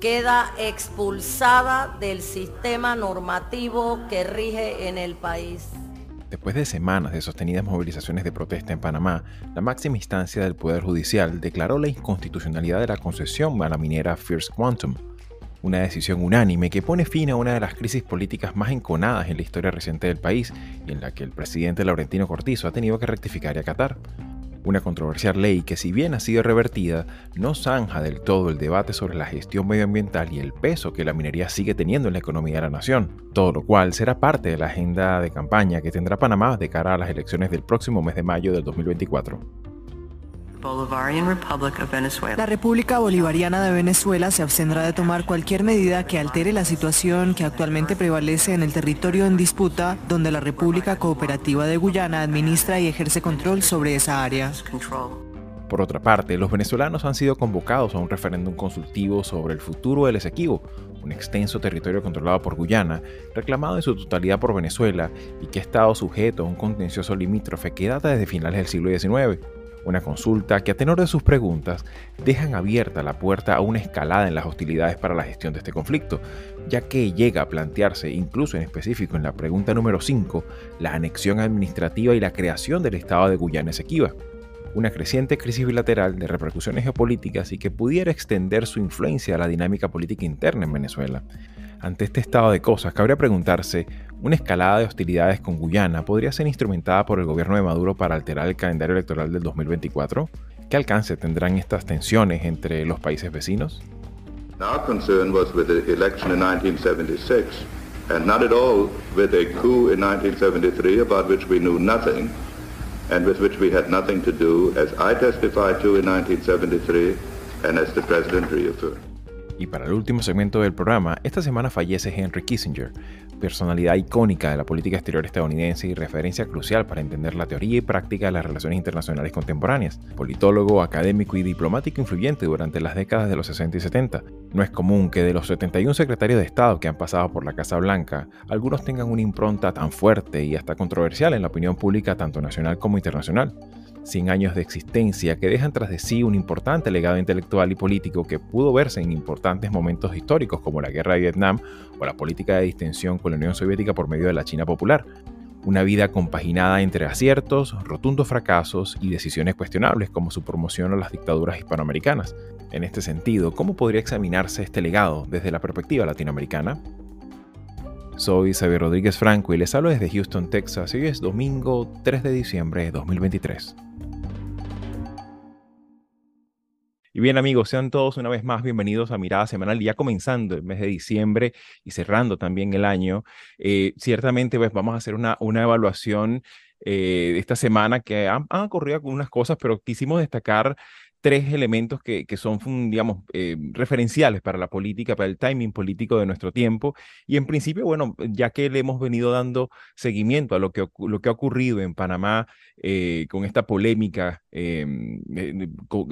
queda expulsada del sistema normativo que rige en el país. Después de semanas de sostenidas movilizaciones de protesta en Panamá, la máxima instancia del Poder Judicial declaró la inconstitucionalidad de la concesión a la minera First Quantum, una decisión unánime que pone fin a una de las crisis políticas más enconadas en la historia reciente del país y en la que el presidente Laurentino Cortizo ha tenido que rectificar y acatar. Una controversial ley que si bien ha sido revertida, no zanja del todo el debate sobre la gestión medioambiental y el peso que la minería sigue teniendo en la economía de la nación, todo lo cual será parte de la agenda de campaña que tendrá Panamá de cara a las elecciones del próximo mes de mayo del 2024. La República Bolivariana de Venezuela se abstendrá de tomar cualquier medida que altere la situación que actualmente prevalece en el territorio en disputa, donde la República Cooperativa de Guyana administra y ejerce control sobre esa área. Por otra parte, los venezolanos han sido convocados a un referéndum consultivo sobre el futuro del Esequibo, un extenso territorio controlado por Guyana, reclamado en su totalidad por Venezuela y que ha estado sujeto a un contencioso limítrofe que data desde finales del siglo XIX. Una consulta que a tenor de sus preguntas dejan abierta la puerta a una escalada en las hostilidades para la gestión de este conflicto, ya que llega a plantearse, incluso en específico en la pregunta número 5, la anexión administrativa y la creación del Estado de Guyana Esequiba una creciente crisis bilateral de repercusiones geopolíticas y que pudiera extender su influencia a la dinámica política interna en Venezuela. Ante este estado de cosas, cabría preguntarse, ¿una escalada de hostilidades con Guyana podría ser instrumentada por el gobierno de Maduro para alterar el calendario electoral del 2024? ¿Qué alcance tendrán estas tensiones entre los países vecinos? Our concern was with the election in 1976 and not at all with a coup in 1973 about which we knew nothing and with which we had nothing to do as I testified to in 1973 and as the President reaffirmed. Y para el último segmento del programa, esta semana fallece Henry Kissinger, personalidad icónica de la política exterior estadounidense y referencia crucial para entender la teoría y práctica de las relaciones internacionales contemporáneas. Politólogo, académico y diplomático influyente durante las décadas de los 60 y 70. No es común que de los 71 secretarios de Estado que han pasado por la Casa Blanca, algunos tengan una impronta tan fuerte y hasta controversial en la opinión pública tanto nacional como internacional. 100 años de existencia que dejan tras de sí un importante legado intelectual y político que pudo verse en importantes momentos históricos como la guerra de Vietnam o la política de distensión con la Unión Soviética por medio de la China popular. Una vida compaginada entre aciertos, rotundos fracasos y decisiones cuestionables como su promoción a las dictaduras hispanoamericanas. En este sentido, ¿cómo podría examinarse este legado desde la perspectiva latinoamericana? Soy Xavier Rodríguez Franco y les hablo desde Houston, Texas. Hoy es domingo 3 de diciembre de 2023. Y bien amigos, sean todos una vez más bienvenidos a Mirada Semanal, ya comenzando el mes de diciembre y cerrando también el año. Eh, ciertamente pues vamos a hacer una, una evaluación eh, de esta semana que han ocurrido algunas cosas, pero quisimos destacar tres elementos que, que son, digamos, eh, referenciales para la política, para el timing político de nuestro tiempo. Y en principio, bueno, ya que le hemos venido dando seguimiento a lo que, lo que ha ocurrido en Panamá eh, con esta polémica, eh,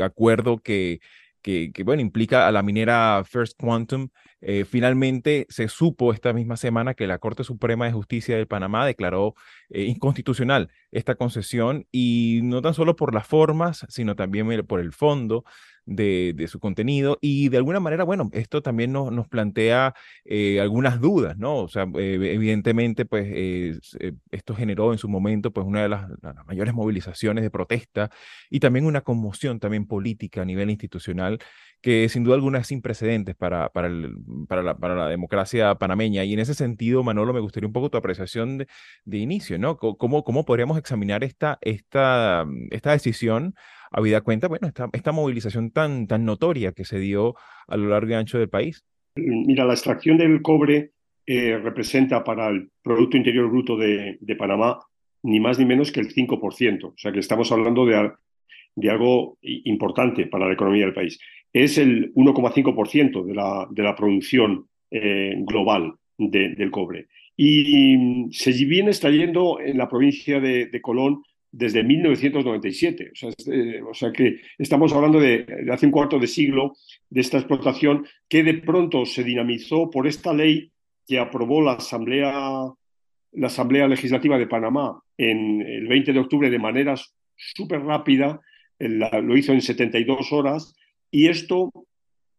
acuerdo que, que, bueno, implica a la minera First Quantum, eh, finalmente se supo esta misma semana que la Corte Suprema de Justicia de Panamá declaró eh, inconstitucional esta concesión y no tan solo por las formas, sino también por el fondo de, su contenido y de alguna manera, bueno, esto también nos, nos plantea eh, algunas dudas, ¿no? O sea, evidentemente, pues esto generó en su momento, pues una de las, mayores movilizaciones de protesta y también una conmoción también política a nivel institucional que sin duda alguna es sin precedentes para, para, la, para, la, democracia panameña. Y en ese sentido, Manolo, me gustaría un poco tu apreciación de, de inicio, ¿no? ¿Cómo, ¿Cómo, podríamos examinar esta, esta, esta decisión, habida cuenta, bueno, esta, esta movilización tan, tan notoria que se dio a lo largo y ancho del país? Mira, la extracción del cobre eh, representa para el Producto Interior Bruto de, de Panamá ni más ni menos que el 5%. O sea que estamos hablando de, de algo importante para la economía del país es el 1,5% de la, de la producción global del cobre. Y se viene extrayendo en la provincia de, Colón desde 1997. O sea, que estamos hablando de, de, hace un cuarto de siglo de esta explotación que de pronto se dinamizó por esta ley que aprobó la Asamblea, la Asamblea Legislativa de Panamá en el 20 de octubre de manera súper rápida, lo hizo en 72 horas, y esto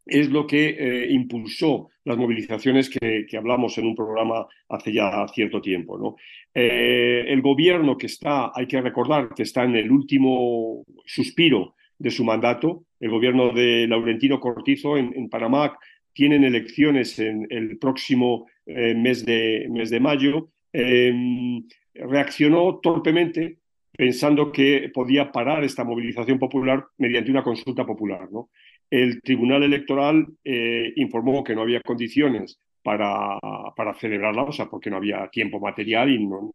es lo que eh, impulsó las movilizaciones que, hablamos en un programa hace ya cierto tiempo. ¿no? Eh, el gobierno que está, hay que recordar que está en el último suspiro de su mandato, el gobierno de Laurentino Cortizo en Panamá tienen elecciones en el próximo eh, mes, de, mes de mayo, em, reaccionó torpemente pensando que podía parar esta movilización popular mediante una consulta popular. ¿no? El Tribunal Electoral eh, informó que no había condiciones para, para celebrarla, o sea, porque no había tiempo material y no,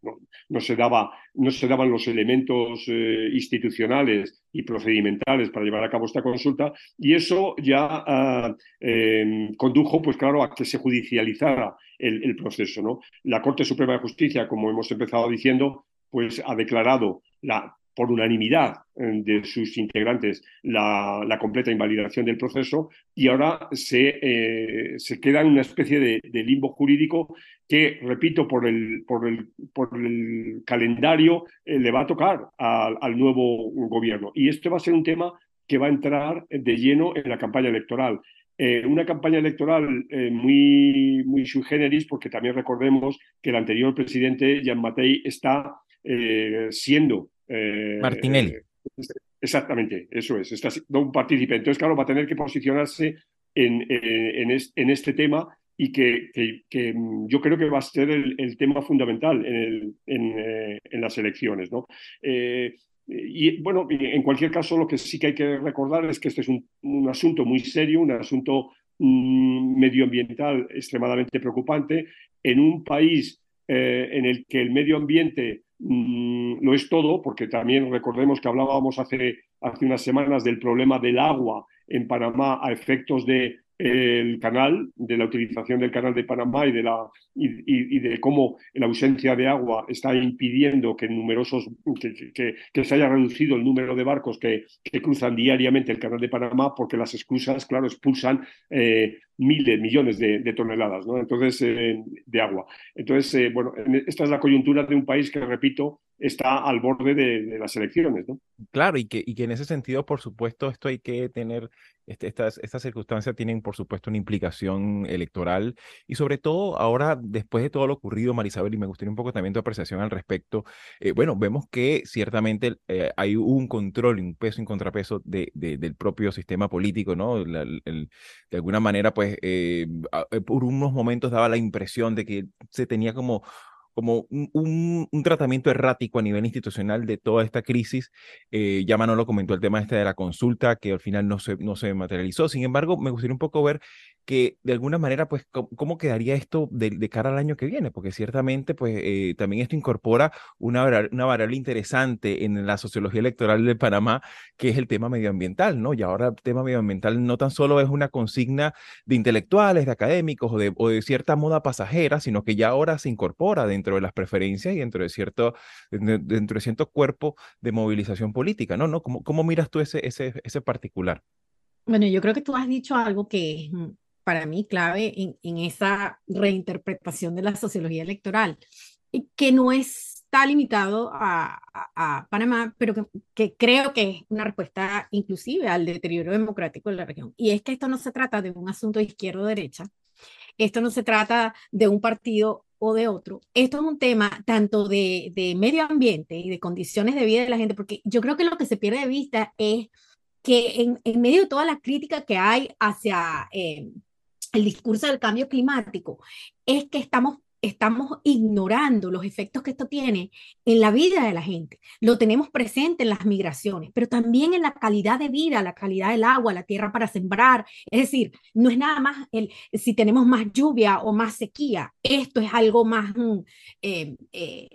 no, se, daba, no se daban los elementos eh, institucionales y procedimentales para llevar a cabo esta consulta, y eso ya ah, em, condujo, pues claro, a que se judicializara el, el proceso. ¿no? La Corte Suprema de Justicia, como hemos empezado diciendo, pues ha declarado la por unanimidad eh, de sus integrantes la, completa invalidación del proceso y ahora se, eh, se queda en una especie de, limbo jurídico que, repito, por el, por el, por el calendario eh, le va a tocar al nuevo gobierno. Y esto va a ser un tema que va a entrar de lleno en la campaña electoral. una campaña electoral muy, muy sui generis, porque también recordemos que el anterior presidente, Jean Matei, está siendo eh, Martinelli. exactamente, eso es, está un partícipe. Entonces, claro, va a tener que posicionarse en, eh, en, este tema y que, mm, yo creo que va a ser el, tema fundamental eh, en, las elecciones. ¿no? y bueno, en cualquier caso, lo que sí que hay que recordar es que este es un, un asunto muy serio, un asunto mm, medioambiental extremadamente preocupante en un país en el que el medio ambiente Mm, lo es todo, porque también recordemos que hablábamos hace, hace unas semanas del problema del agua en Panamá a efectos de el canal, de la utilización del canal de Panamá y de, la, y, de cómo la ausencia de agua está impidiendo que numerosos que, que, se haya reducido el número de barcos que, cruzan diariamente el canal de Panamá porque las esclusas, claro, expulsan eh, miles, millones de, toneladas ¿no? Entonces, eh, de agua. Entonces, eh, bueno, esta es la coyuntura de un país que, repito, está al borde de, las elecciones. ¿no? Claro, y que, y que en ese sentido, por supuesto, esto hay que tener, este, estas, estas circunstancias tienen, por supuesto, una implicación electoral y sobre todo ahora, después de todo lo ocurrido, Marisabel, y me gustaría un poco también tu apreciación al respecto, eh, bueno, vemos que ciertamente eh, hay un control, un peso y contrapeso de, del propio sistema político, ¿no? de alguna manera, pues, eh, por unos momentos daba la impresión de que se tenía como como un, un, tratamiento errático a nivel institucional de toda esta crisis. Eh, ya Manolo comentó el tema este de la consulta, que al final no se, no se materializó. Sin embargo, me gustaría un poco ver que de alguna manera, pues, cómo, quedaría esto de, cara al año que viene, porque ciertamente, pues, eh, también esto incorpora una, una variable interesante en la sociología electoral de Panamá, que es el tema medioambiental, ¿no? Y ahora el tema medioambiental no tan solo es una consigna de intelectuales, de académicos o de, o de cierta moda pasajera, sino que ya ahora se incorpora dentro de las preferencias y dentro de cierto, dentro de cuerpo de movilización política, ¿no? ¿No? ¿Cómo, cómo miras tú ese, ese, ese particular? Bueno, yo creo que tú has dicho algo que para mí clave en, en esa reinterpretación de la sociología electoral, que no está limitado a, a, Panamá, pero que, que, creo que es una respuesta inclusive al deterioro democrático de la región. Y es que esto no se trata de un asunto de izquierda o derecha, esto no se trata de un partido o de otro. Esto es un tema tanto de, de medio ambiente y de condiciones de vida de la gente, porque yo creo que lo que se pierde de vista es que en, en medio de toda la crítica que hay hacia eh, el discurso del cambio climático es que estamos estamos ignorando los efectos que esto tiene en la vida de la gente. Lo tenemos presente en las migraciones, pero también en la calidad de vida, la calidad del agua, la tierra para sembrar. Es decir, no es nada más el, si tenemos más lluvia o más sequía. Esto es algo más mm, eh, eh,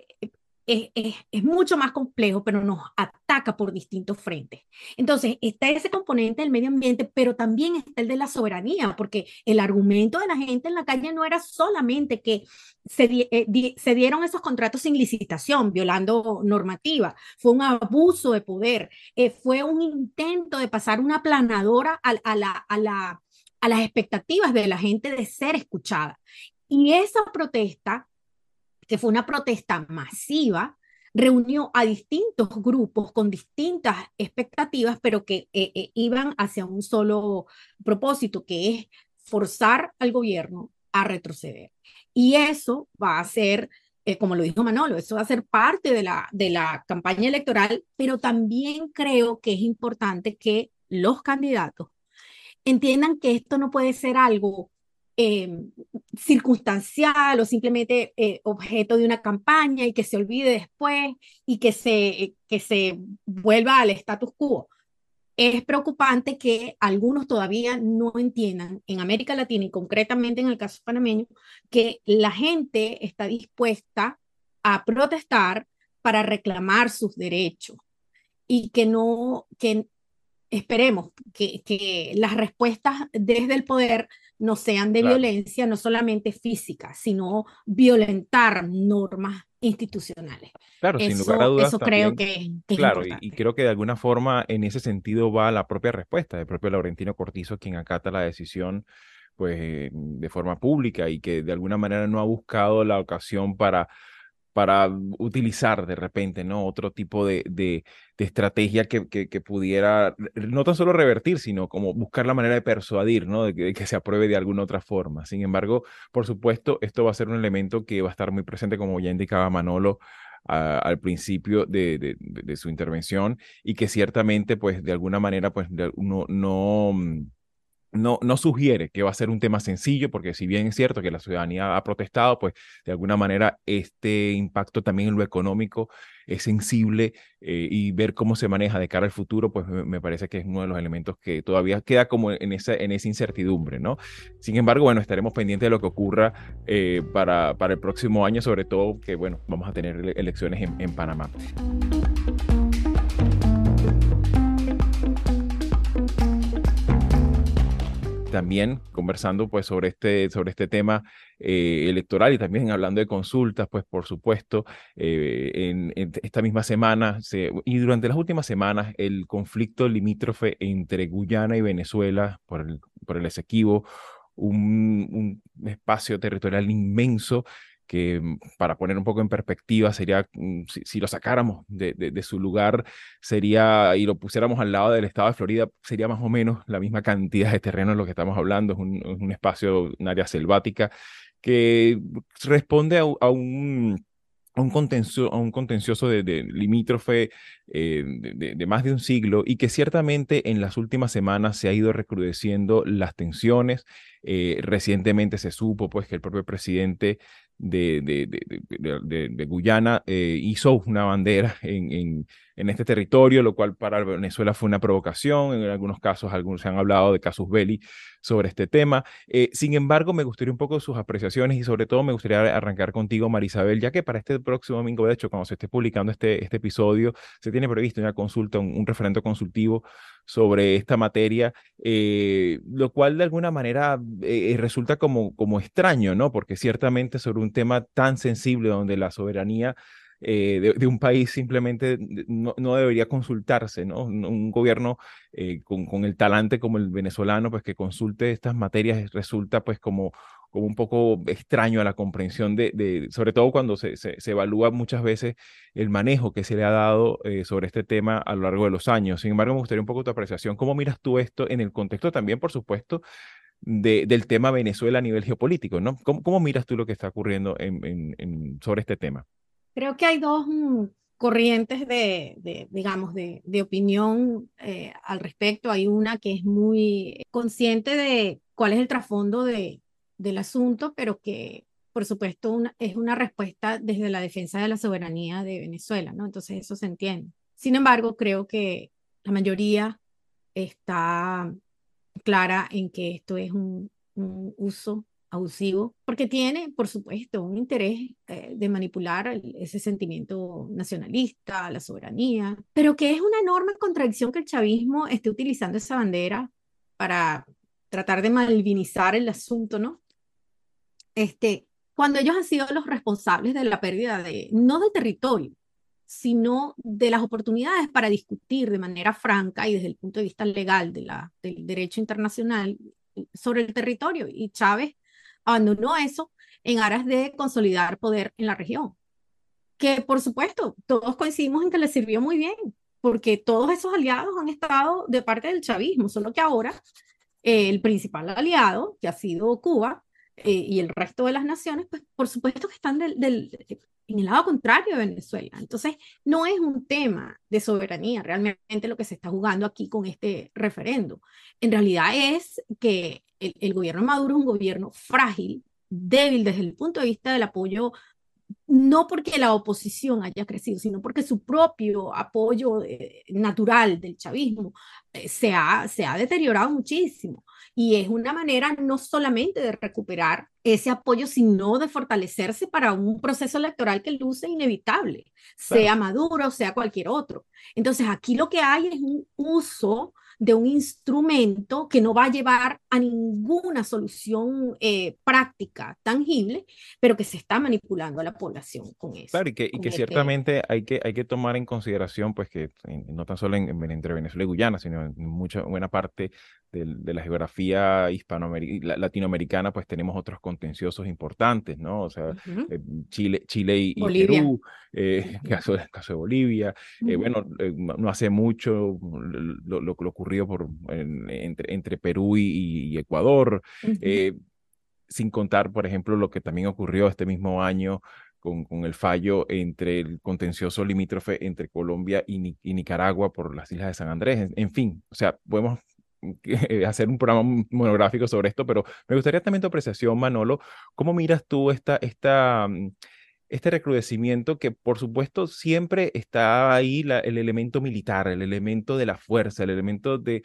es, es, mucho más complejo, pero nos ataca por distintos frentes. Entonces, está ese componente del medio ambiente, pero también está el de la soberanía, porque el argumento de la gente en la calle no era solamente que se, eh, se dieron esos contratos sin licitación, violando normativa, fue un abuso de poder, eh, fue un intento de pasar una planadora a, a, la, a, la, a las expectativas de la gente de ser escuchada. Y esa protesta que fue una protesta masiva, reunió a distintos grupos con distintas expectativas, pero que eh, eh, iban hacia un solo propósito, que es forzar al gobierno a retroceder. Y eso va a ser, eh, como lo dijo Manolo, eso va a ser parte de la, de la campaña electoral, pero también creo que es importante que los candidatos entiendan que esto no puede ser algo Em, circunstancial o simplemente eh, objeto de una campaña y que se olvide después y que se, que se vuelva al status quo. Es preocupante que algunos todavía no entiendan en América Latina y concretamente en el caso panameño que la gente está dispuesta a protestar para reclamar sus derechos y que no, que esperemos que, que las respuestas desde el poder no sean de violencia, no solamente física, sino violentar normas institucionales. Claro, sin lugar a dudas. Eso creo que, Claro, y, creo que de alguna forma en ese sentido va la propia respuesta del propio Laurentino Cortizo, quien acata la decisión pues eh, de forma pública y que de alguna manera no ha buscado la ocasión para para utilizar de repente, ¿no? Otro tipo de, de, estrategia que, que, pudiera no tan solo revertir, sino como buscar la manera de persuadir, ¿no? De que, se apruebe de alguna otra forma. Sin embargo, por supuesto, esto va a ser un elemento que va a estar muy presente, como ya indicaba Manolo, al principio de, de, de, su intervención y que ciertamente, pues, de alguna manera, pues, no, no mm, no, no sugiere que va a ser un tema sencillo, porque si bien es cierto que la ciudadanía ha protestado, pues de alguna manera este impacto también en lo económico es sensible eh, y ver cómo se maneja de cara al futuro, pues me, parece que es uno de los elementos que todavía queda como en esa, en esa incertidumbre, ¿no? Sin embargo, bueno, estaremos pendientes de lo que ocurra eh, para, para el próximo año, sobre todo que, bueno, vamos a tener elecciones en, en Panamá. También conversando pues sobre este, sobre este tema eh, electoral y también hablando de consultas, pues por supuesto, eh, en, esta misma semana y durante las últimas semanas el conflicto limítrofe entre Guyana y Venezuela por el, por el Esequibo, un, un espacio territorial inmenso que mm, para poner un poco en perspectiva sería, mm, si, lo sacáramos de, de, su lugar, sería, y lo pusiéramos al lado del estado de Florida, sería más o menos la misma cantidad de terreno en lo que estamos hablando, es un, un espacio, un área selvática, que responde a, un un, contencioso, un contencioso de, limítrofe eh, de, de, más de un siglo y que ciertamente en las últimas semanas se ha ido recrudeciendo las tensiones. Eh, recientemente se supo pues que el propio presidente de, Guyana eh, hizo una bandera en, este territorio, lo cual para Venezuela fue una provocación. En algunos casos, algunos se han hablado de casus belli sobre este tema. Eh, sin embargo, me gustaría un poco sus apreciaciones y sobre todo me gustaría arrancar contigo, Marisabel, ya que para este próximo domingo, de hecho, cuando se esté publicando este, este episodio, se tiene previsto una consulta, un, un referendo consultivo sobre esta materia, eh, lo cual de alguna manera eh, resulta como, como extraño, ¿no? Porque ciertamente sobre un tema tan sensible donde la soberanía eh, de, un país simplemente no, no, debería consultarse, ¿no? Un gobierno con, con, el talante como el venezolano, pues que consulte estas materias resulta pues como como un poco extraño a la comprensión de, sobre todo cuando se, se, evalúa muchas veces el manejo que se le ha dado eh, sobre este tema a lo largo de los años. Sin embargo, me gustaría un poco tu apreciación. ¿Cómo miras tú esto en el contexto también, por supuesto, de, del tema Venezuela a nivel geopolítico? ¿no? ¿Cómo, cómo miras tú lo que está ocurriendo en, en, sobre este tema? Creo que hay dos mm, corrientes de, de, digamos, de, de opinión eh, al respecto. Hay una que es muy consciente de cuál es el trasfondo de, del asunto, pero que por supuesto es una respuesta desde la defensa de la soberanía de Venezuela, ¿no? Entonces eso se entiende. Sin embargo, creo que la mayoría está clara en que esto es un, uso abusivo, porque tiene, por supuesto, un interés eh, de manipular ese sentimiento nacionalista, la soberanía, pero que es una enorme contradicción que el chavismo esté utilizando esa bandera para tratar de malvinizar el asunto, ¿no? Este, cuando ellos han sido los responsables de la pérdida de, no del territorio, sino de las oportunidades para discutir de manera franca y desde el punto de vista legal de la, del derecho internacional sobre el territorio. Y Chávez abandonó eso en aras de consolidar poder en la región. Que por supuesto, todos coincidimos en que le sirvió muy bien, porque todos esos aliados han estado de parte del chavismo, solo que ahora eh, el principal aliado, que ha sido Cuba, eh, y el resto de las naciones, pues por supuesto que están del, del, en el lado contrario de Venezuela. Entonces, no es un tema de soberanía realmente lo que se está jugando aquí con este referendo. En realidad es que el, el gobierno de Maduro es un gobierno frágil, débil desde el punto de vista del apoyo no porque la oposición haya crecido, sino porque su propio apoyo eh, natural del chavismo eh, se, ha, se ha deteriorado muchísimo. Y es una manera no solamente de recuperar ese apoyo, sino de fortalecerse para un proceso electoral que luce inevitable, sea Maduro, sea cualquier otro. Entonces, aquí lo que hay es un uso de un instrumento que no va a llevar a ninguna solución eh, práctica, tangible, pero que se está manipulando a la población con eso. Claro, y que, y que este ciertamente hay que, hay que tomar en consideración, pues que no tan solo en, entre Venezuela y Guyana, sino en mucha buena parte de, de la geografía hispanoamericana, latinoamericana, pues tenemos otros contenciosos importantes, ¿no? O sea, uh -huh. eh, Chile, Chile y, y Perú, eh, uh -huh. caso, caso de Bolivia, uh -huh. eh, bueno, no hace mucho lo, lo, lo ocurrido por, en, entre, entre, Perú y, y Ecuador, sin contar, por ejemplo, lo que también ocurrió este mismo año con, con, el fallo entre el contencioso limítrofe entre Colombia y, y, Nicaragua por las islas de San Andrés. En, en, fin, o sea, podemos hacer un programa monográfico sobre esto, pero me gustaría también tu apreciación, Manolo. ¿Cómo miras tú esta, esta, mm, este recrudecimiento que, por supuesto, siempre está ahí la, el elemento militar, el elemento de la fuerza, el elemento de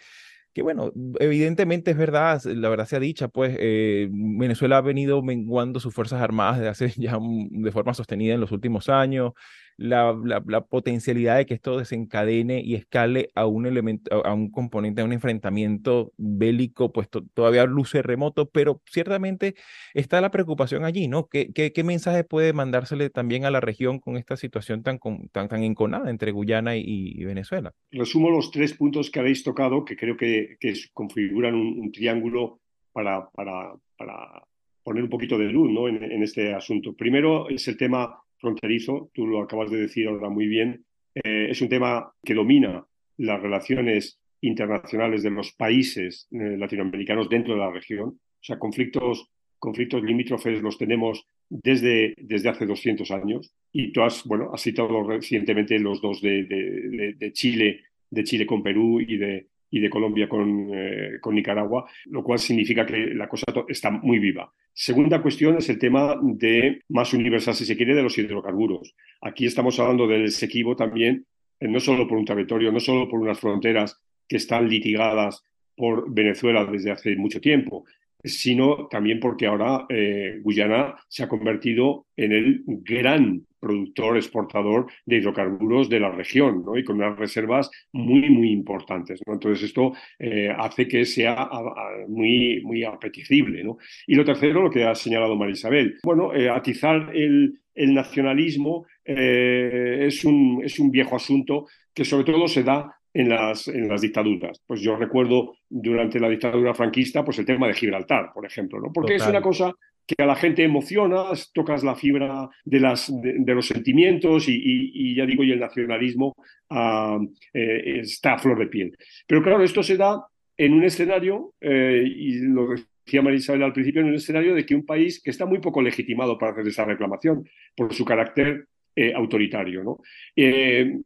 que bueno, evidentemente es verdad, la verdad sea dicha, pues eh, Venezuela ha venido menguando sus Fuerzas Armadas desde hace ya de forma sostenida en los últimos años, la, la, potencialidad de que esto desencadene y escale a un elemento, a un componente, a un enfrentamiento bélico, pues todavía luce remoto, pero ciertamente está la preocupación allí, ¿no? ¿Qué, qué, qué mensaje puede mandársele también a la región con esta situación tan, tan, tan enconada entre Guyana y, Venezuela? Resumo los tres puntos que habéis tocado, que creo que, que configuran un, triángulo para, para, para, poner un poquito de luz ¿no? en este asunto. Primero es el tema fronterizo, tú lo acabas de decir ahora muy bien, eh, es un tema que domina las relaciones internacionales de los países eh, latinoamericanos dentro de la región. O sea, conflictos, conflictos limítrofes los tenemos desde, desde hace 200 años. Y tú has, bueno, has citado recientemente los dos de, de, de Chile, de Chile con Perú y de, y de Colombia con, eh, con, Nicaragua, lo cual significa que la cosa está muy viva. Segunda cuestión es el tema de más universal, si se quiere, de los hidrocarburos. Aquí estamos hablando del Esequibo también, eh, no solo por un territorio, no solo por unas fronteras que están litigadas por Venezuela desde hace mucho tiempo, sino también porque ahora eh, Guyana se ha convertido en el gran productor exportador de hidrocarburos de la región ¿no? y con unas reservas muy, muy importantes. ¿no? Entonces esto eh, hace que sea a, a, muy, muy apetecible. ¿no? Y lo tercero, lo que ha señalado María Isabel, bueno, eh, atizar el, el nacionalismo eh, es, un, es un viejo asunto que sobre todo se da en las, en las dictaduras. Pues yo recuerdo durante la dictadura franquista, pues el tema de Gibraltar, por ejemplo, ¿no? Porque Total. es una cosa que a la gente emociona, tocas la fibra de, los sentimientos y, ya digo, y el nacionalismo uh, eh, está a flor de piel. Pero claro, esto se da en un escenario, eh, y lo decía María Isabel al principio, en un escenario de que un país que está muy poco legitimado para hacer esa reclamación por su carácter eh, autoritario. ¿no? Eh,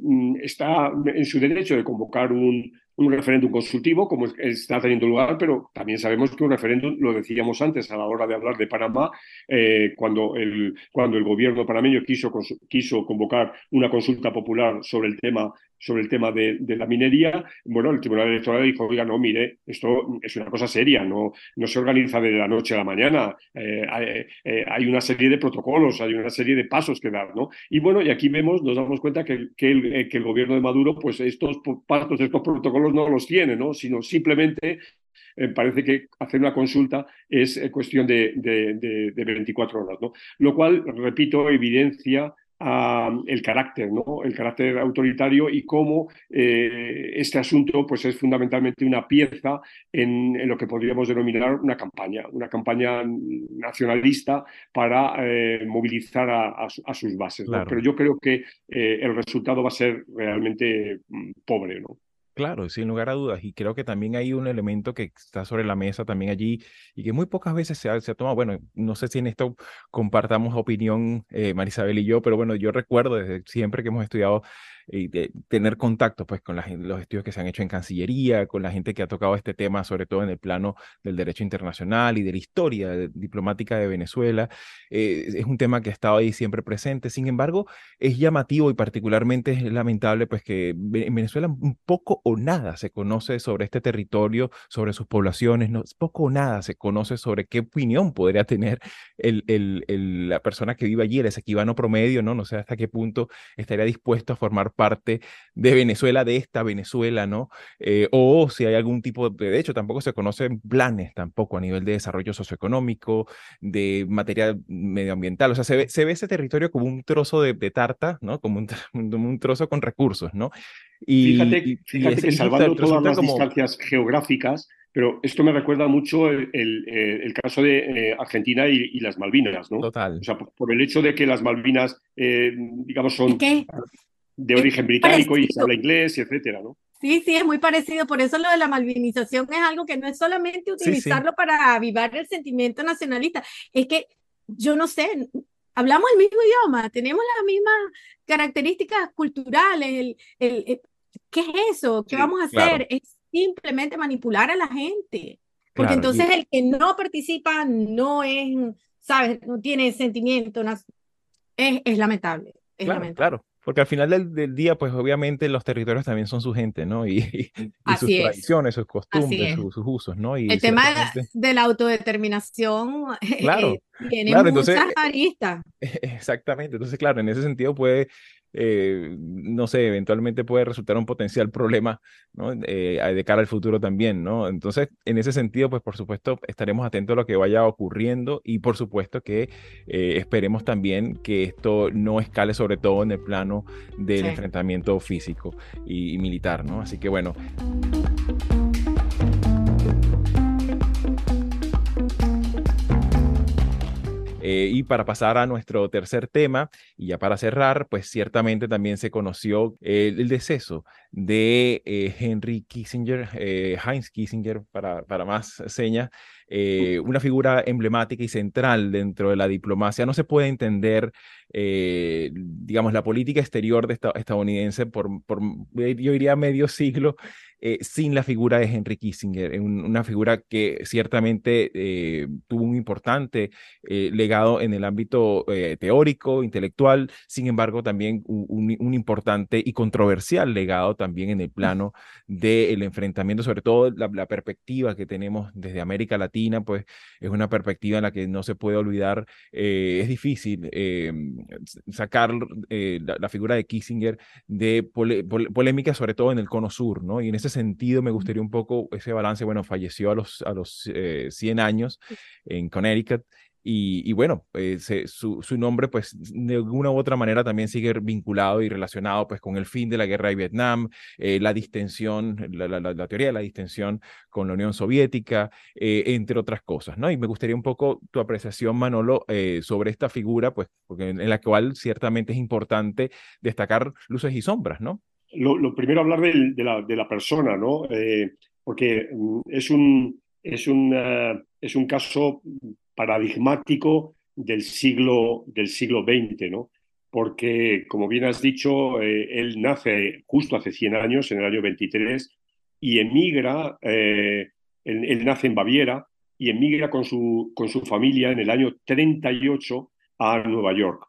está en su derecho de convocar un, un referéndum consultivo, como está teniendo lugar, pero también sabemos que un referéndum, lo decíamos antes a la hora de hablar de Panamá, eh, cuando, el, cuando el gobierno panameño quiso, quiso convocar una consulta popular sobre el tema sobre el tema de, la minería, bueno, el Tribunal Electoral dijo, oiga, no, mire, esto es una cosa seria, no, no se organiza de la noche a la mañana, eh, eh, hay, una serie de protocolos, hay una serie de pasos que dar, ¿no? Y bueno, y aquí vemos, nos damos cuenta que, que, el, que el gobierno de Maduro, pues estos pasos, estos protocolos no los tiene, ¿no? sino simplemente eh, parece que hacer una consulta es eh, cuestión de, de, 24 horas. ¿no? Lo cual, repito, evidencia el carácter, ¿no? El carácter autoritario y cómo eh, este asunto pues, es fundamentalmente una pieza en, lo que podríamos denominar una campaña, una campaña nacionalista para movilizar a, sus bases. Pero yo creo que el resultado va a ser realmente mm, pobre, ¿no? Claro, sin lugar a dudas. Y creo que también hay un elemento que está sobre la mesa también allí y que muy pocas veces se ha, se tomado. Bueno, no sé si en esto compartamos opinión, eh, Marisabel y yo, pero bueno, yo recuerdo desde siempre que hemos estudiado y de tener contacto pues con los estudios que se han hecho en Cancillería, con la gente que ha tocado este tema, sobre todo en el plano del derecho internacional y de la historia diplomática de Venezuela. Eh, es un tema que ha estado ahí siempre presente. Sin embargo, es llamativo y particularmente es lamentable pues que en Venezuela un poco o nada se conoce sobre este territorio, sobre sus poblaciones, no, poco o nada se conoce sobre qué opinión podría tener el, el, la persona que vive allí, el equivano promedio, ¿no? No sé hasta qué punto estaría dispuesto a formar parte de Venezuela, de esta Venezuela, ¿no? Eh, o si hay algún tipo de, de hecho, tampoco se conocen planes tampoco a nivel de desarrollo socioeconómico, de materia medioambiental, o sea, se ve, se ve ese territorio como un trozo de, tarta, ¿no? Como un, un, trozo con recursos, ¿no? Y, fíjate, que salvando todas las distancias geográficas, pero esto me recuerda mucho el, el, caso de eh, Argentina y, las Malvinas, ¿no? Total. O sea, por, el hecho de que las Malvinas, eh, digamos, son de origen británico y se habla inglés, y etcétera, ¿no? Sí, sí, es muy parecido. Por eso lo de la malvinización es algo que no es solamente utilizarlo para avivar el sentimiento nacionalista, es que yo no sé, hablamos el mismo idioma, tenemos las mismas características culturales. El, ¿Qué es eso? ¿Qué vamos a hacer? Es simplemente manipular a la gente. Porque entonces el que no participa no es, ¿sabes? No tiene sentimiento. Es, es lamentable. Es lamentable. Claro, porque al final del, día, pues obviamente los territorios también son su gente, ¿no? Y, sus tradiciones, sus costumbres, sus, usos, ¿no? Y el tema de la autodeterminación claro, eh, tiene muchas aristas. Exactamente, entonces claro, en ese sentido puede eh, no sé, eventualmente puede resultar un potencial problema ¿no? Eh, de cara al futuro también, ¿no? Entonces, en ese sentido, pues por supuesto, estaremos atentos a lo que vaya ocurriendo y por supuesto que eh, esperemos también que esto no escale sobre todo en el plano del enfrentamiento físico y, y militar, ¿no? Así que bueno. Eh, y para pasar a nuestro tercer tema, y ya para cerrar, pues ciertamente también se conoció el deceso de eh, Henry Kissinger, eh, Heinz Kissinger, para, para más señas, una figura emblemática y central dentro de la diplomacia. No se puede entender, digamos, la política exterior de esta, estadounidense por, por, yo diría, medio siglo eh, sin la figura de Henry Kissinger, una figura que ciertamente eh, tuvo un importante eh, legado en el ámbito teórico, intelectual, sin embargo también un, importante y controversial legado también en el plano del enfrentamiento, sobre todo la, perspectiva que tenemos desde América Latina, pues es una perspectiva en la que no se puede olvidar, es difícil sacar la, figura de Kissinger de polémica, sobre todo en el cono sur, ¿no? Y en ese sentido me gustaría un poco ese balance. Bueno, falleció a los, a los 100 eh, años en Connecticut. Y, bueno, eh, su, su, nombre pues de alguna u otra manera también sigue vinculado y relacionado pues con el fin de la guerra de Vietnam, eh, la distensión, la, la, teoría de la distensión con la Unión Soviética, entre otras cosas, ¿no? Y me gustaría un poco tu apreciación, Manolo, sobre esta figura, pues porque en, la cual ciertamente es importante destacar luces y sombras, ¿no? lo, primero hablar de, la, de, la, persona, ¿no? Eh, porque mm, es un, es, un, es un caso paradigmático del siglo, del siglo XX, ¿no? Porque, como bien has dicho, eh, él nace justo hace 100 años, en el año 23, y emigra, él, él, nace en Baviera y emigra con su, con su familia en el año 38 a Nueva York.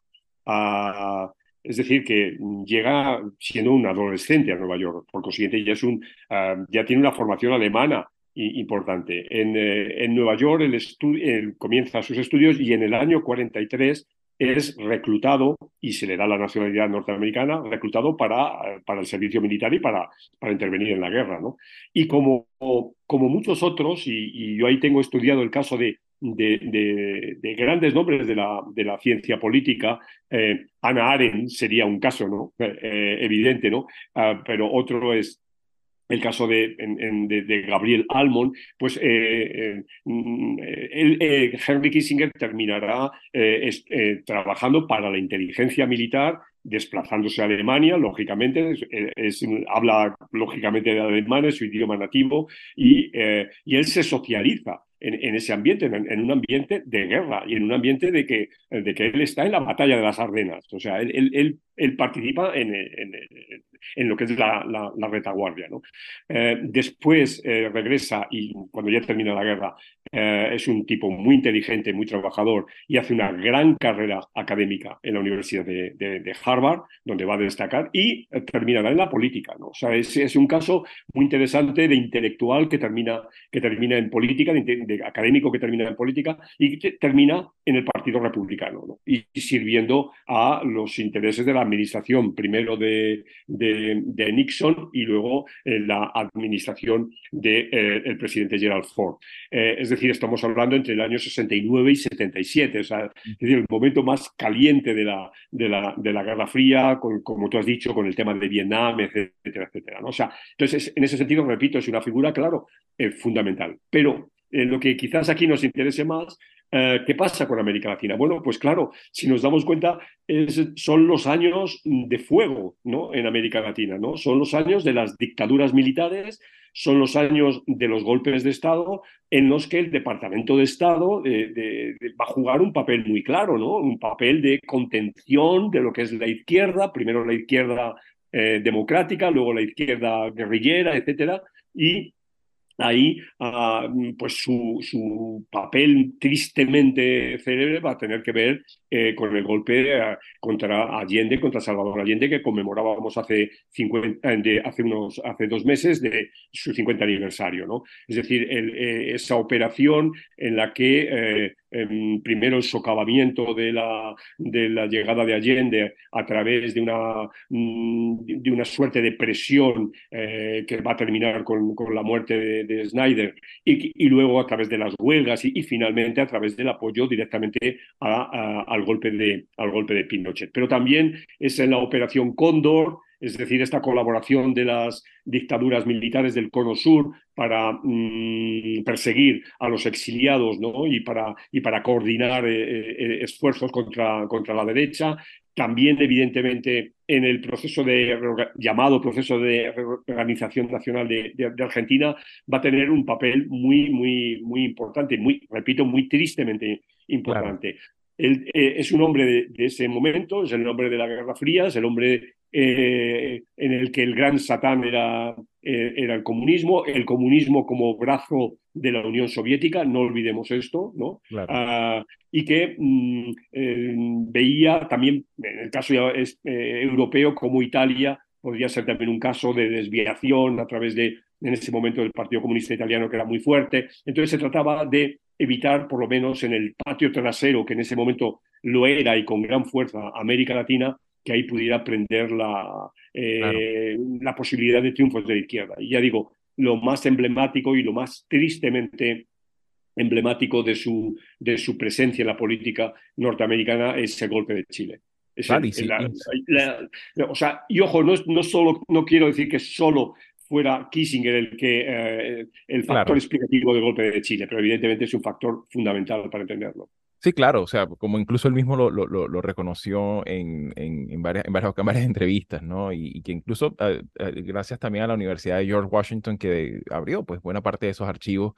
Es decir, que llega siendo un adolescente a Nueva York, por consiguiente ya, es un, uh, ya tiene una formación alemana importante. En, eh, en Nueva York él, comienza sus estudios y en el año 43 es reclutado y se le da la nacionalidad norteamericana, reclutado para, para el servicio militar y para, para intervenir en la guerra. ¿no? Y como, como muchos otros, y, yo ahí tengo estudiado el caso de de, de, grandes nombres de la, de la ciencia política. Eh, Ana Arendt sería un caso ¿no? Eh, evidente, ¿no? Ah, pero otro es el caso de, de, Gabriel Almond, pues eh, mm, Henry Kissinger terminará trabajando para la inteligencia militar desplazándose a Alemania, lógicamente, habla lógicamente de alemán, es su idioma nativo, y, y él se socializa en, ese ambiente, en, un ambiente de guerra y en un ambiente de que, de que él está en la batalla de las Ardenas. O sea, él, él, él, participa en, en, lo que es la, la, retaguardia. ¿no? Eh, después eh, regresa y cuando ya termina la guerra eh, es un tipo muy inteligente, muy trabajador y hace una gran carrera académica en la Universidad de, Harvard, donde va a destacar y terminará en la política. ¿no? O sea, es, es, un caso muy interesante de intelectual que termina, que termina en política, de, académico que termina en política y que termina en el Partido Republicano y, sirviendo a los intereses de la administración, primero de, Nixon y luego en la administración del de, eh, presidente Gerald Ford. Eh, es decir, estamos hablando entre el año 69 y 77, o sea, es decir, el momento más caliente de la, de la, de la Guerra Fría, con, como tú has dicho, con el tema de Vietnam, etcétera, etcétera. ¿no? O sea, entonces, en ese sentido, repito, es una figura, claro, eh, fundamental. Pero lo que quizás aquí nos interese más, eh, ¿qué pasa con América Latina? Bueno, pues claro, si nos damos cuenta, son los años de fuego ¿no? en América Latina, ¿no? Son los años de las dictaduras militares, son los años de los golpes de Estado en los que el Departamento de Estado va a jugar un papel muy claro, ¿no? Un papel de contención de lo que es la izquierda, primero la izquierda eh, democrática, luego la izquierda guerrillera, etcétera, y ahí ah, pues su, su, papel tristemente célebre va a tener que ver eh, con el golpe eh, contra Allende, contra Salvador Allende, que conmemorábamos hace, 50, de, hace, unos, hace dos meses de su 50 aniversario. ¿no? Es decir, eh, esa operación en la que primero el socavamiento de la, de la llegada de Allende a través de una, mm, de una suerte de presión que va a terminar con, con la muerte de, de Snyder y, y, luego a través de las huelgas y, y finalmente a través del apoyo directamente a, al, golpe de, al golpe de Pinochet. Pero también es en la operación Cóndor, es decir, esta colaboración de las dictaduras militares del Cono Sur para mm, perseguir a los exiliados ¿no? y, para, y para coordinar eh, eh, esfuerzos contra, contra la derecha. También, evidentemente, en el proceso de llamado proceso de reorganización nacional de, de, Argentina va a tener un papel muy, muy, muy importante, muy, repito, muy tristemente importante. Él eh, es un hombre de, de, ese momento, es el hombre de la Guerra Fría, es el hombre eh, en el que el gran satán era, eh, era el comunismo, el comunismo como brazo de la Unión Soviética, no olvidemos esto, ¿no? Ah, y que mm, veía también, en el caso europeo, como Italia podría ser también un caso de desviación a través de, en ese momento, del Partido Comunista Italiano, que era muy fuerte. Entonces se trataba de evitar, por lo menos en el patio trasero, que en ese momento lo era y con gran fuerza América Latina, que ahí pudiera prender la, eh, la posibilidad de triunfos de la izquierda. Y ya digo, lo más emblemático y lo más tristemente emblemático de su, de su presencia en la política norteamericana es el golpe de Chile. o sea, y ojo, no, no, solo, no quiero decir que solo fuera Kissinger el, que, eh, el factor explicativo del golpe de Chile, pero evidentemente es un factor fundamental para entenderlo. Sí, claro, o sea, como incluso él mismo lo, lo, lo, reconoció en, en, en, varias, en varias, varias entrevistas, ¿no? Y, que incluso eh, eh, gracias también a la Universidad de George Washington que abrió pues buena parte de esos archivos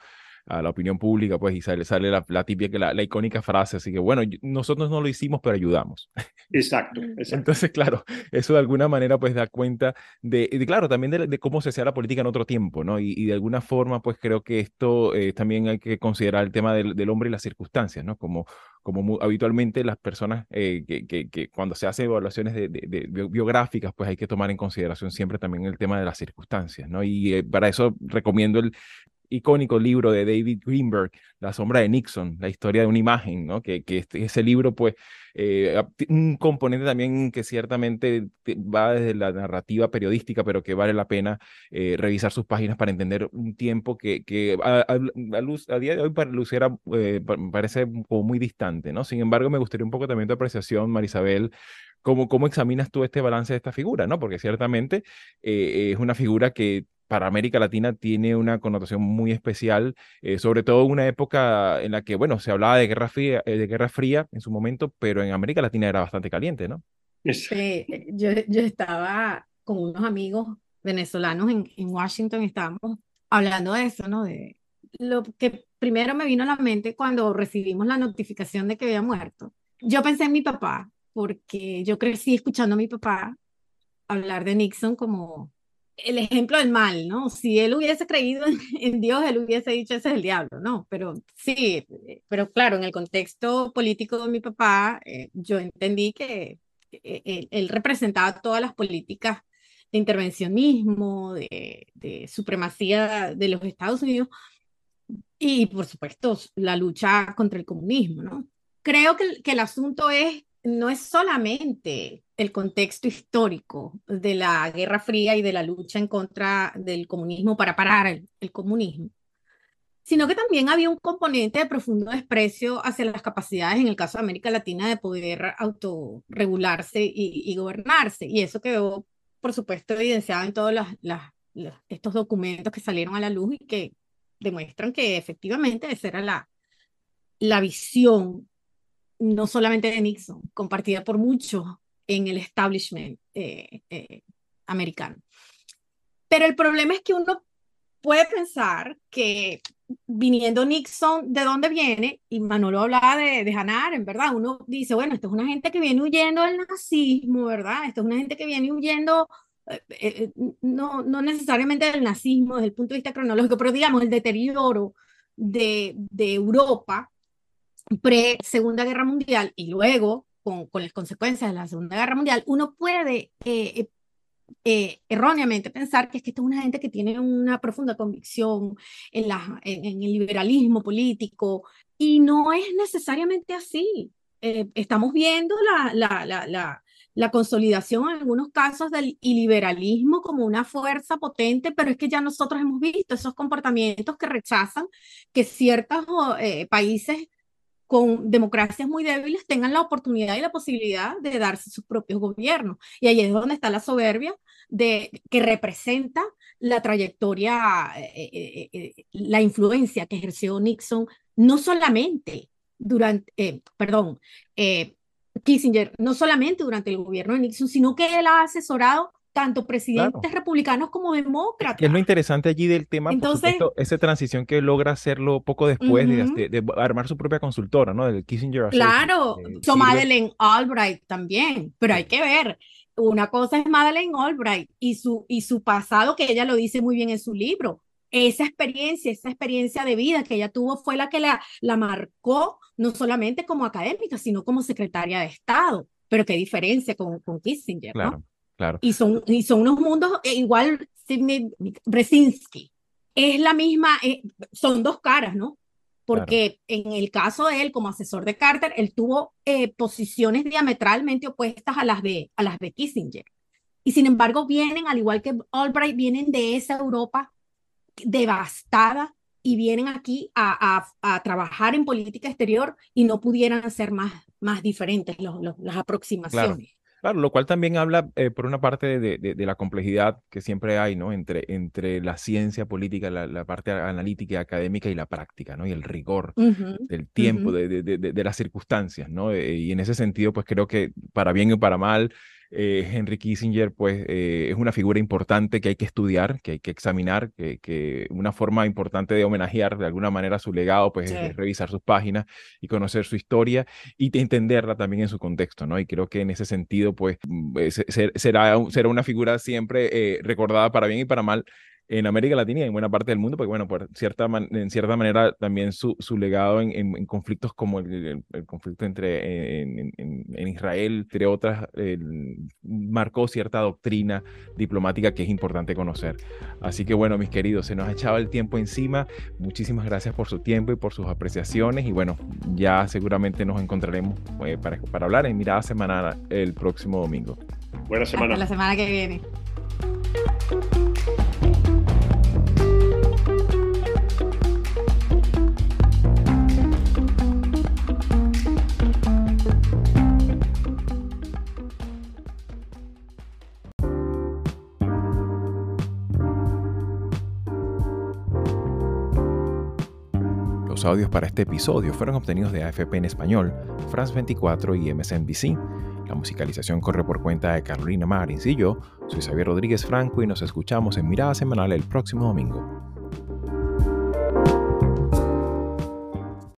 a la opinión pública, pues, y sale, sale la, la típica, la, la, icónica frase, así que bueno, nosotros no lo hicimos, pero ayudamos. Exacto, exacto. Entonces, claro, eso de alguna manera, pues, da cuenta de, de claro, también de, de, cómo se hacía la política en otro tiempo, ¿no? Y, y de alguna forma, pues, creo que esto eh, también hay que considerar el tema del, del, hombre y las circunstancias, ¿no? Como, como muy, habitualmente las personas eh, que, que, que, cuando se hacen evaluaciones de, de, biográficas, pues hay que tomar en consideración siempre también el tema de las circunstancias, ¿no? Y eh, para eso recomiendo el icónico libro de David Greenberg, La sombra de Nixon, la historia de una imagen, ¿no? Que, este, ese libro, pues, eh, un componente también que ciertamente va desde la narrativa periodística, pero que vale la pena eh, revisar sus páginas para entender un tiempo que, a, luz, a día de hoy para Lucera eh, parece como muy distante, ¿no? Sin embargo, me gustaría un poco también tu apreciación, Marisabel, ¿Cómo, ¿Cómo examinas tú este balance de esta figura? ¿no? Porque ciertamente eh, es una figura que para América Latina tiene una connotación muy especial, eh, sobre todo en una época en la que, bueno, se hablaba de guerra fría, eh, de guerra fría en su momento, pero en América Latina era bastante caliente, ¿no? Sí, yo, yo estaba con unos amigos venezolanos en, en Washington, estábamos hablando de eso, ¿no? De lo que primero me vino a la mente cuando recibimos la notificación de que había muerto. Yo pensé en mi papá, porque yo crecí escuchando a mi papá hablar de Nixon como el ejemplo del mal, ¿no? Si él hubiese creído en, Dios, él hubiese dicho ese es el diablo, ¿no? Pero sí, pero claro, en el contexto político de mi papá, eh, yo entendí que eh, él, representaba todas las políticas de intervencionismo, de, supremacía de los Estados Unidos y, por supuesto, la lucha contra el comunismo, ¿no? Creo que el asunto es no es solamente el contexto histórico de la Guerra Fría y de la lucha en contra del comunismo para parar el, comunismo, sino que también había un componente de profundo desprecio hacia las capacidades, en el caso de América Latina, de poder autorregularse y, y gobernarse. Y eso quedó, por supuesto, evidenciado en todos estos documentos que salieron a la luz y que demuestran que efectivamente esa era la visión no solamente de Nixon, compartida por muchos en el establishment eh, eh, americano. Pero el problema es que uno puede pensar que viniendo Nixon, ¿de dónde viene? Y Manolo hablaba de, de Hannah en ¿verdad? Uno dice, bueno, esto es una gente que viene huyendo del nazismo, ¿verdad? Esto es una gente que viene huyendo, eh, eh, no, no necesariamente del nazismo desde el punto de vista cronológico, pero digamos el deterioro de, de Europa pre-Segunda Guerra Mundial y luego con, con, las consecuencias de la Segunda Guerra Mundial, uno puede eh, eh, erróneamente pensar que es que esta es una gente que tiene una profunda convicción en, la, en, en el liberalismo político y no es necesariamente así. Eh, estamos viendo la, la, la, la, consolidación en algunos casos del iliberalismo como una fuerza potente, pero es que ya nosotros hemos visto esos comportamientos que rechazan que ciertos eh, países con democracias muy débiles tengan la oportunidad y la posibilidad de darse sus propios gobiernos. Y ahí es donde está la soberbia de, que representa la trayectoria, eh, eh, eh, la influencia que ejerció Nixon, no solamente durante, eh, perdón, Kissinger, no solamente durante el gobierno de Nixon, sino que él ha asesorado tanto presidentes claro. republicanos como demócratas. Es lo interesante allí del tema, Entonces, por supuesto, esa transición que logra hacerlo poco después uh -huh. de, de, de, armar su propia consultora, ¿no? Del Kissinger. Claro, eh, so Madeleine Albright también, pero hay que ver. Una cosa es Madeleine Albright y su, y su pasado, que ella lo dice muy bien en su libro. Esa experiencia, esa experiencia de vida que ella tuvo fue la que la, la marcó, no solamente como académica, sino como secretaria de Estado. Pero qué diferencia con, con Kissinger, claro. ¿no? Claro. Y son, y son unos mundos eh, igual Sidney Brzezinski. Es la misma, eh, son dos caras, ¿no? Porque claro. en el caso de él, como asesor de Carter, él tuvo eh, posiciones diametralmente opuestas a las, de, a las de Kissinger. Y sin embargo, vienen, al igual que Albright, vienen de esa Europa devastada y vienen aquí a, a, a trabajar en política exterior y no pudieran ser más, más diferentes los, los, las aproximaciones. Claro. Claro, lo cual también habla, eh, por una parte, de, de, de, la complejidad que siempre hay, ¿no? Entre, entre la ciencia política, la, la parte analítica académica y la práctica, ¿no? Y el rigor uh -huh. del tiempo, uh -huh. de, de, las circunstancias, ¿no? Eh, y en ese sentido, pues creo que para bien y para mal, eh, Henry Kissinger, pues eh, es una figura importante que hay que estudiar, que hay que examinar, que, que una forma importante de homenajear de alguna manera su legado, pues es revisar sus páginas y conocer su historia y entenderla también en su contexto, ¿no? Y creo que en ese sentido, pues mm, será, será una figura siempre recordada para bien y para mal en América Latina y en buena parte del mundo, porque bueno, por cierta en cierta manera también su, su legado en, en, conflictos como el, el, conflicto entre en, en, Israel, entre otras, marcó cierta doctrina diplomática que es importante conocer. Así que bueno, mis queridos, se nos ha echado el tiempo encima. Muchísimas gracias por su tiempo y por sus apreciaciones y bueno, ya seguramente nos encontraremos eh, para, para hablar en Mirada Semanal el próximo domingo. Buena semana. Hasta la semana que viene. Los audios para este episodio fueron obtenidos de AFP en español, France 24 y MSNBC. La musicalización corre por cuenta de Carolina Marins y yo, soy Xavier Rodríguez Franco y nos escuchamos en Mirada Semanal el próximo domingo.